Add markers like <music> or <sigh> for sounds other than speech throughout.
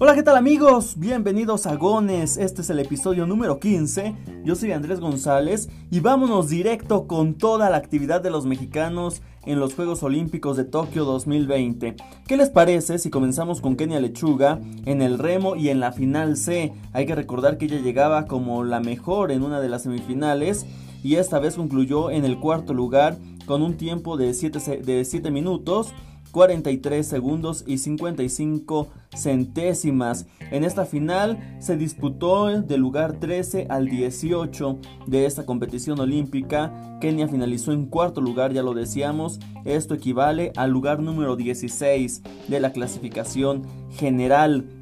Hola, ¿qué tal amigos? Bienvenidos a Gones, este es el episodio número 15, yo soy Andrés González y vámonos directo con toda la actividad de los mexicanos en los Juegos Olímpicos de Tokio 2020. ¿Qué les parece si comenzamos con Kenia Lechuga en el remo y en la final C? Hay que recordar que ella llegaba como la mejor en una de las semifinales y esta vez concluyó en el cuarto lugar con un tiempo de 7 de 7 minutos 43 segundos y 55 centésimas. En esta final se disputó del lugar 13 al 18 de esta competición olímpica. Kenia finalizó en cuarto lugar, ya lo decíamos. Esto equivale al lugar número 16 de la clasificación general.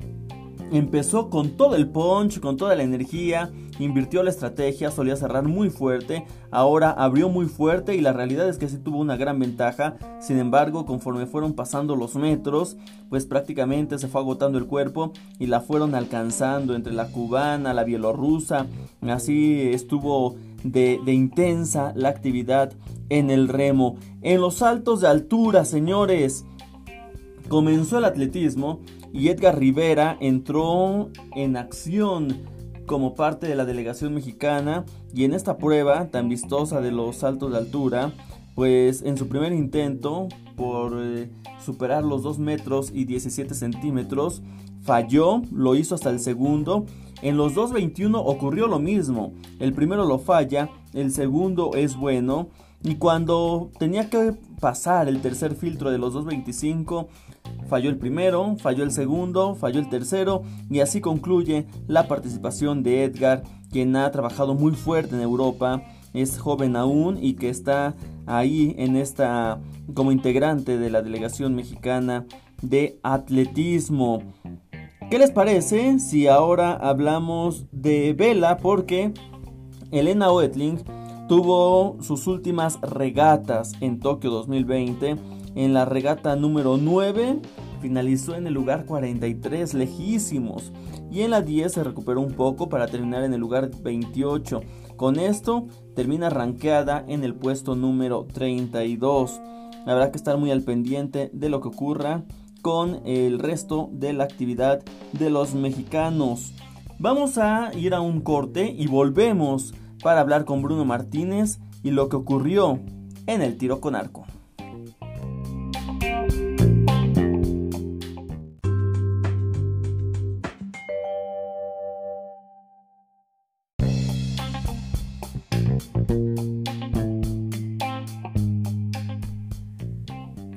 Empezó con todo el punch, con toda la energía invirtió la estrategia, solía cerrar muy fuerte, ahora abrió muy fuerte y la realidad es que sí tuvo una gran ventaja, sin embargo conforme fueron pasando los metros, pues prácticamente se fue agotando el cuerpo y la fueron alcanzando entre la cubana, la bielorrusa, así estuvo de, de intensa la actividad en el remo. En los saltos de altura, señores, comenzó el atletismo y Edgar Rivera entró en acción como parte de la delegación mexicana y en esta prueba tan vistosa de los saltos de altura, pues en su primer intento por eh, superar los 2 metros y 17 centímetros, falló, lo hizo hasta el segundo. En los 2.21 ocurrió lo mismo, el primero lo falla, el segundo es bueno y cuando tenía que pasar el tercer filtro de los 2.25, Falló el primero, falló el segundo, falló el tercero y así concluye la participación de Edgar, quien ha trabajado muy fuerte en Europa, es joven aún y que está ahí en esta como integrante de la delegación mexicana de atletismo. ¿Qué les parece si ahora hablamos de vela? Porque Elena Oetling tuvo sus últimas regatas en Tokio 2020 en la regata número 9 finalizó en el lugar 43, lejísimos. Y en la 10 se recuperó un poco para terminar en el lugar 28. Con esto termina rankeada en el puesto número 32. Habrá que estar muy al pendiente de lo que ocurra con el resto de la actividad de los mexicanos. Vamos a ir a un corte y volvemos para hablar con Bruno Martínez y lo que ocurrió en el tiro con arco.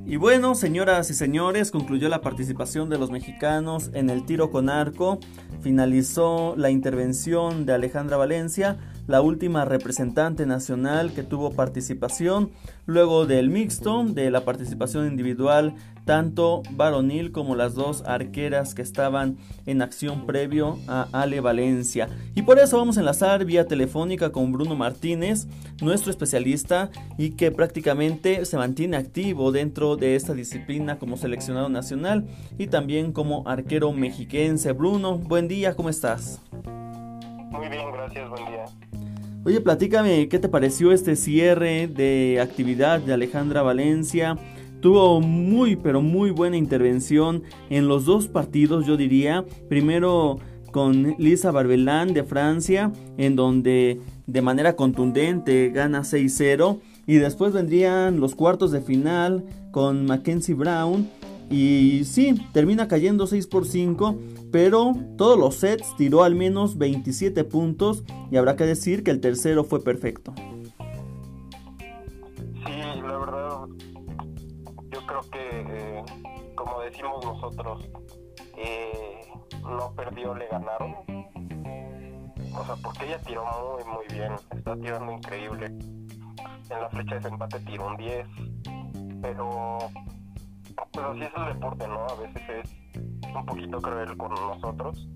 Y bueno, señoras y señores, concluyó la participación de los mexicanos en el tiro con arco. Finalizó la intervención de Alejandra Valencia la última representante nacional que tuvo participación, luego del mixto, de la participación individual, tanto varonil como las dos arqueras que estaban en acción previo a Ale Valencia. Y por eso vamos a enlazar vía telefónica con Bruno Martínez, nuestro especialista y que prácticamente se mantiene activo dentro de esta disciplina como seleccionado nacional y también como arquero mexiquense. Bruno, buen día, ¿cómo estás? Muy bien, gracias, buen día. Oye, platícame, ¿qué te pareció este cierre de actividad de Alejandra Valencia? Tuvo muy, pero muy buena intervención en los dos partidos, yo diría. Primero con Lisa Barbelán de Francia, en donde de manera contundente gana 6-0. Y después vendrían los cuartos de final con Mackenzie Brown. Y sí, termina cayendo 6 por 5 pero todos los sets tiró al menos 27 puntos y habrá que decir que el tercero fue perfecto. Sí, la verdad, yo creo que, eh, como decimos nosotros, eh, no perdió, le ganaron. O sea, porque ella tiró muy, muy bien, está tirando increíble. En la flecha de empate tiró un 10, pero, pero así es el deporte, ¿no? A veces es un poquito cruel con nosotros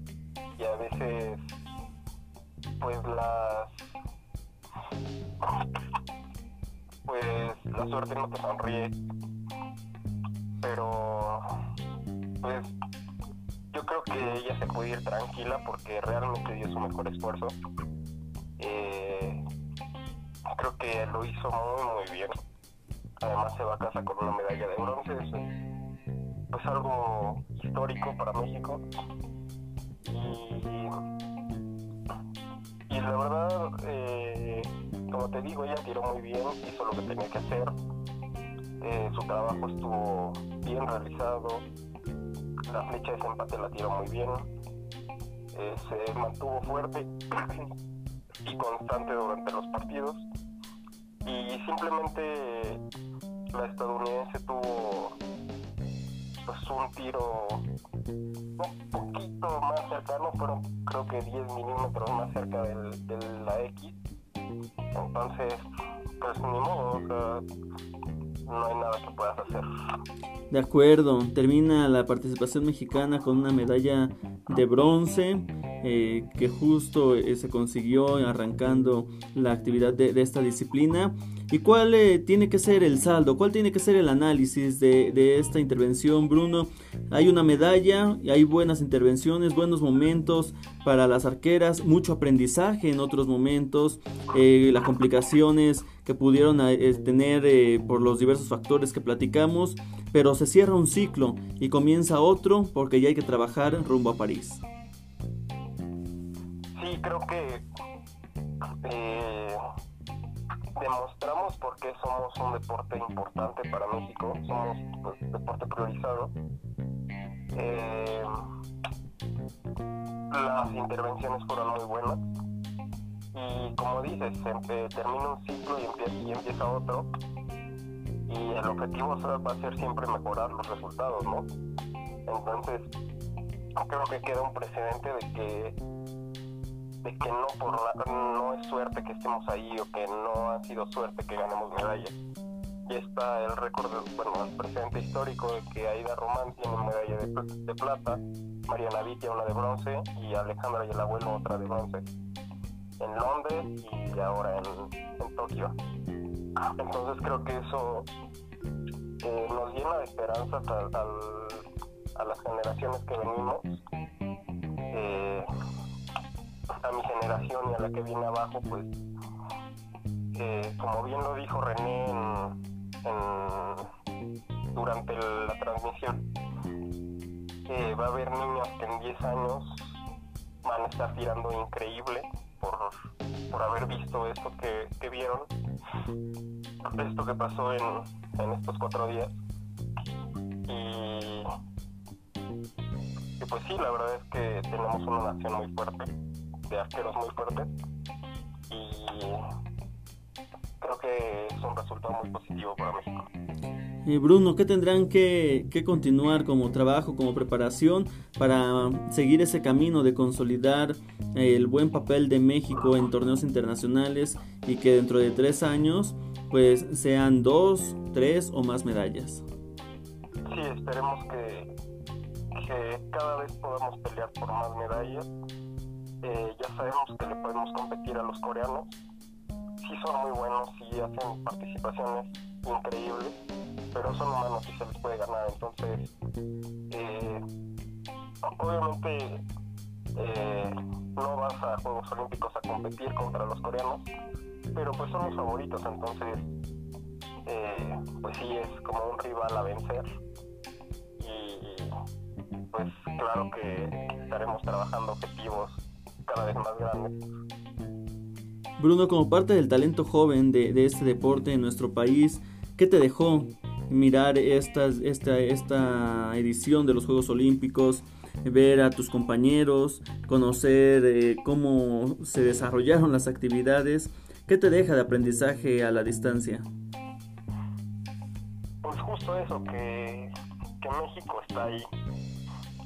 y a veces pues las pues la suerte no te sonríe. Pero pues yo creo que ella se puede ir tranquila porque realmente dio su mejor esfuerzo. Eh, creo que lo hizo muy muy bien además se va a casa con una medalla de bronce, es pues algo histórico para México. Y, y la verdad, eh, como te digo, ella tiró muy bien, hizo lo que tenía que hacer, eh, su trabajo estuvo bien realizado, la flecha de empate la tiró muy bien, eh, se mantuvo fuerte <clears throat> y constante durante los partidos y simplemente la estadounidense tuvo pues un tiro un poquito más cercano, fueron creo que 10 milímetros más cerca del, de la X. Entonces, pues ni modo, o sea, no hay nada que puedas hacer. De acuerdo, termina la participación mexicana con una medalla de bronce eh, que justo eh, se consiguió arrancando la actividad de, esta disciplina. ¿Y cuál eh, tiene que ser el saldo? ¿Cuál tiene que ser el análisis de, de, esta intervención, Bruno? Hay una medalla, hay buenas intervenciones, buenos momentos para las arqueras, mucho aprendizaje en otros momentos, las complicaciones que pudieron tener por los diversos factores que platicamos, pero se cierra un ciclo y comienza otro porque ya hay que trabajar rumbo a París creo que eh, demostramos por qué somos un deporte importante para México, somos pues, deporte priorizado. Eh, las intervenciones fueron muy buenas y como dices, termina un ciclo y empieza otro y el objetivo va a ser siempre mejorar los resultados, ¿no? Entonces, creo que queda un precedente de que de que no por no es suerte que estemos ahí o que no ha sido suerte que ganemos medalla. Y está el récord, bueno, el presente histórico de que Aida Román tiene medalla de, plata, Mariana Vitia una de bronce y Alejandra y el abuelo otra de bronce en Londres y ahora en, Tokio. Entonces creo que eso eh, nos llena de esperanzas a las generaciones que venimos. Eh, a mi generación y a la que viene abajo, pues, eh, como bien lo dijo René durante la transmisión, eh, va a haber niños que en 10 años van a estar tirando increíble por, por haber visto esto que, que vieron, esto que pasó en, en estos cuatro días. Y, y pues sí, la verdad es que tenemos una nación muy fuerte de arqueros muy fuertes y creo que es un resultado muy positivo para México. Bruno, ¿qué tendrán que, que, continuar como trabajo, como preparación para seguir ese camino de consolidar el buen papel de México en torneos internacionales y que dentro de tres años pues sean dos, tres o más medallas? Sí, esperemos que, que cada vez podamos pelear por más medallas eh, ya sabemos que le podemos competir a los coreanos. Sí son muy buenos, sí hacen participaciones increíbles, pero son humanos y se les puede ganar. Entonces, eh, obviamente eh, no vas a Juegos Olímpicos a competir contra los coreanos, pero pues son los favoritos, entonces pues sí es como un rival a vencer. Y pues claro que estaremos trabajando objetivos cada vez más grandes. Bruno, como parte del talento joven de, este deporte en nuestro país, ¿qué te dejó mirar esta, esta, esta edición de los Juegos Olímpicos? ver a tus compañeros, conocer eh, cómo se desarrollaron las actividades. ¿Qué te deja de aprendizaje a la distancia? Pues justo eso, que, que México está ahí,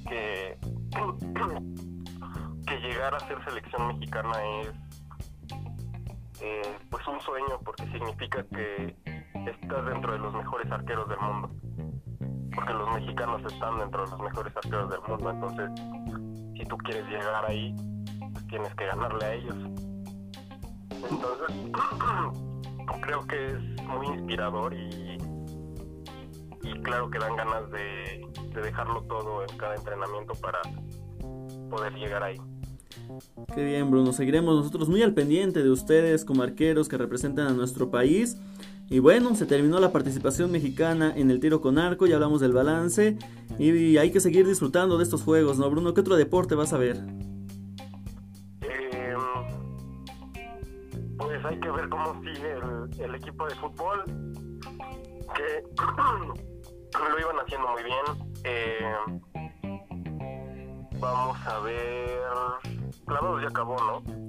que <clears throat> que llegar a ser selección mexicana es eh, pues un sueño porque significa que estás dentro de los mejores arqueros del mundo porque los mexicanos están dentro de los mejores arqueros del mundo entonces si tú quieres llegar ahí pues tienes que ganarle a ellos entonces <clears throat> creo que es muy inspirador y y claro que dan ganas de dejarlo todo en cada entrenamiento para poder llegar ahí. Qué bien, Bruno. Seguiremos nosotros muy al pendiente de ustedes como arqueros que representan a nuestro país. Y bueno, se terminó la participación mexicana en el tiro con arco, ya hablamos del balance y hay que seguir disfrutando de estos juegos, ¿no, Bruno? ¿Qué otro deporte vas a ver? Em, pues hay que ver cómo sigue el, equipo de fútbol, que <clears throat> lo iban haciendo muy bien. Em, vamos a ver... Clavados ya acabó, ¿no?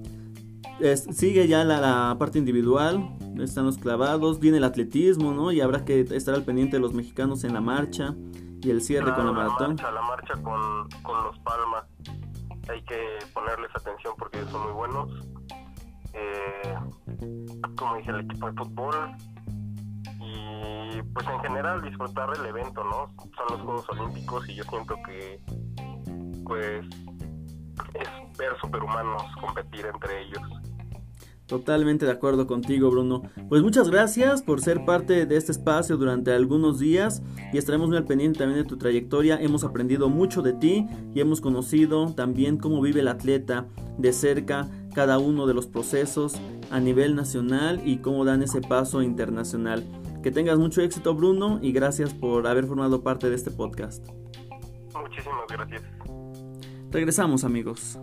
sigue ya la parte individual, están los clavados, viene el atletismo, ¿no? Y habrá que estar al pendiente de los mexicanos en la marcha y el cierre con la maratón. La marcha, la marcha con, con los Palmas. Hay que ponerles atención porque son muy buenos. Eh, como dije, el equipo de fútbol. Y pues en general disfrutar del evento, ¿no? Son los Juegos Olímpicos y yo siento que pues es ver superhumanos competir entre ellos. Totalmente de acuerdo contigo, Bruno. Pues muchas gracias por ser parte de este espacio durante algunos días y estaremos muy al pendiente también de tu trayectoria. Hemos aprendido mucho de ti y hemos conocido también cómo vive el atleta de cerca cada uno de los procesos a nivel nacional y cómo dan ese paso internacional. Que tengas mucho éxito, Bruno, y gracias por haber formado parte de este podcast. Muchísimas gracias. Regresamos, amigos.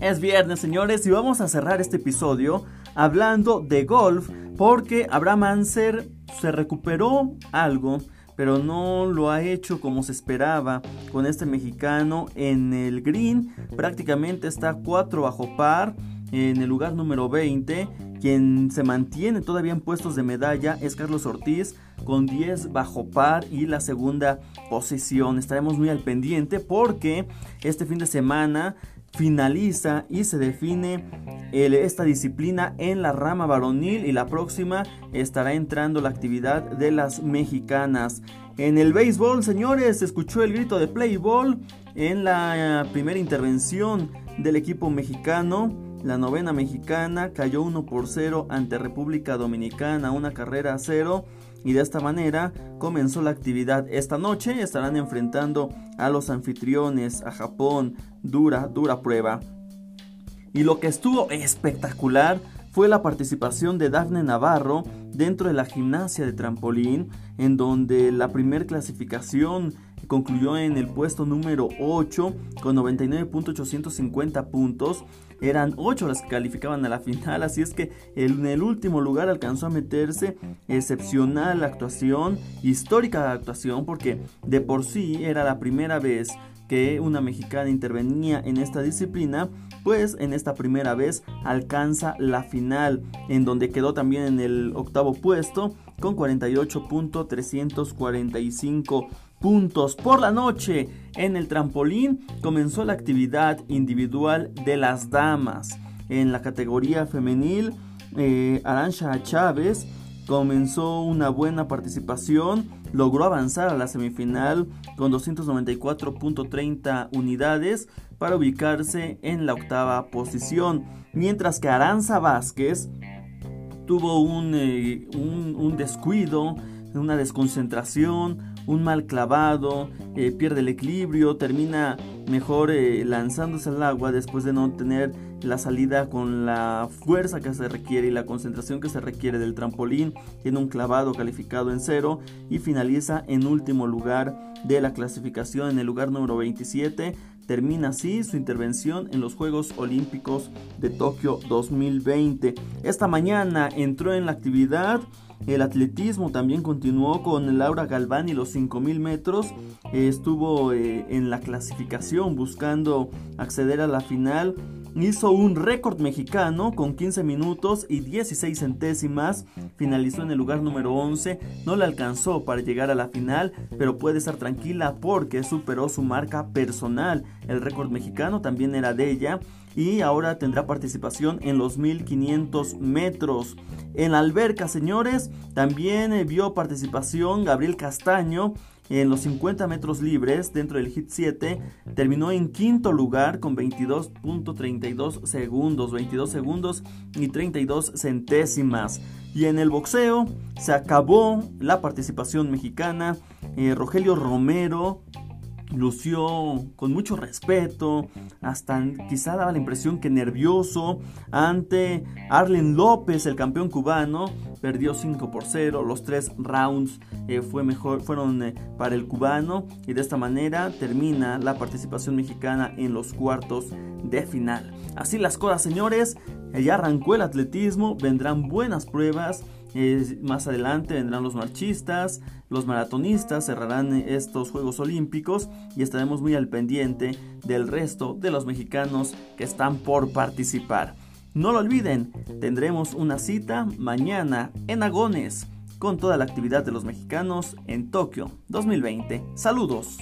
Es viernes, señores, y vamos a cerrar este episodio hablando de golf porque Abraham Anser se recuperó algo, pero no lo ha hecho como se esperaba con este mexicano en el green. Prácticamente está 4 bajo par en el lugar número 20. Quien se mantiene todavía en puestos de medalla es Carlos Ortiz con 10 bajo par y la segunda posición. Estaremos muy al pendiente porque este fin de semana finaliza y se define esta disciplina en la rama varonil y la próxima estará entrando la actividad de las mexicanas. En el béisbol, señores, se escuchó el grito de play ball en la primera intervención del equipo mexicano. La novena mexicana cayó 1 por 0 ante República Dominicana, una carrera a cero y de esta manera comenzó la actividad. Esta noche estarán enfrentando a los anfitriones, a Japón, dura, dura prueba. Y lo que estuvo espectacular fue la participación de Dafne Navarro dentro de la gimnasia de trampolín, en donde la primer clasificación concluyó en el puesto número 8 con 99.850 puntos. Eran 8 las que calificaban a la final, así es que en el último lugar alcanzó a meterse excepcional actuación, histórica actuación, porque de por sí era la primera vez que una mexicana intervenía en esta disciplina, pues en esta primera vez alcanza la final, en donde quedó también en el octavo puesto con 48.345 puntos por la noche. En el trampolín comenzó la actividad individual de las damas. En la categoría femenil, eh, Arancha Chávez comenzó una buena participación, logró avanzar a la semifinal con 294.30 unidades para ubicarse en la octava posición, mientras que Aranza Vázquez tuvo un, eh, un, un descuido, una desconcentración, un mal clavado, eh, pierde el equilibrio, termina mejor eh, lanzándose al agua después de no tener la salida con la fuerza que se requiere y la concentración que se requiere del trampolín. Tiene un clavado calificado en cero y finaliza en último lugar de la clasificación en el lugar número 27. Termina así su intervención en los Juegos Olímpicos de Tokio 2020. Esta mañana entró en la actividad el atletismo también continuó con Laura Galván y los 5000 metros. estuvo eh, en la clasificación buscando acceder a la final. Hizo un récord mexicano con 15 minutos y 16 centésimas. Finalizó en el lugar número 11. No le alcanzó para llegar a la final, pero puede estar tranquila porque superó su marca personal. El récord mexicano también era de ella y ahora tendrá participación en los 1500 metros. En la alberca, señores, también eh, vio participación Gabriel Castaño en los 50 metros libres dentro del hit 7 terminó en quinto lugar con 22.32 segundos, 22 segundos y 32 centésimas. Y en el boxeo se acabó la participación mexicana. Eh, Rogelio Romero lució con mucho respeto, hasta quizá daba la impresión que nervioso ante Arlen López, el campeón cubano, perdió 5 por 0, los tres rounds eh, fue mejor, fueron eh, para el cubano y de esta manera termina la participación mexicana en los cuartos de final. Así las cosas señores, ya arrancó el atletismo, vendrán buenas pruebas más adelante vendrán los marchistas, los maratonistas cerrarán estos Juegos Olímpicos y estaremos muy al pendiente del resto de los mexicanos que están por participar. No lo olviden, tendremos una cita mañana en Agones con toda la actividad de los mexicanos en Tokio 2020. Saludos.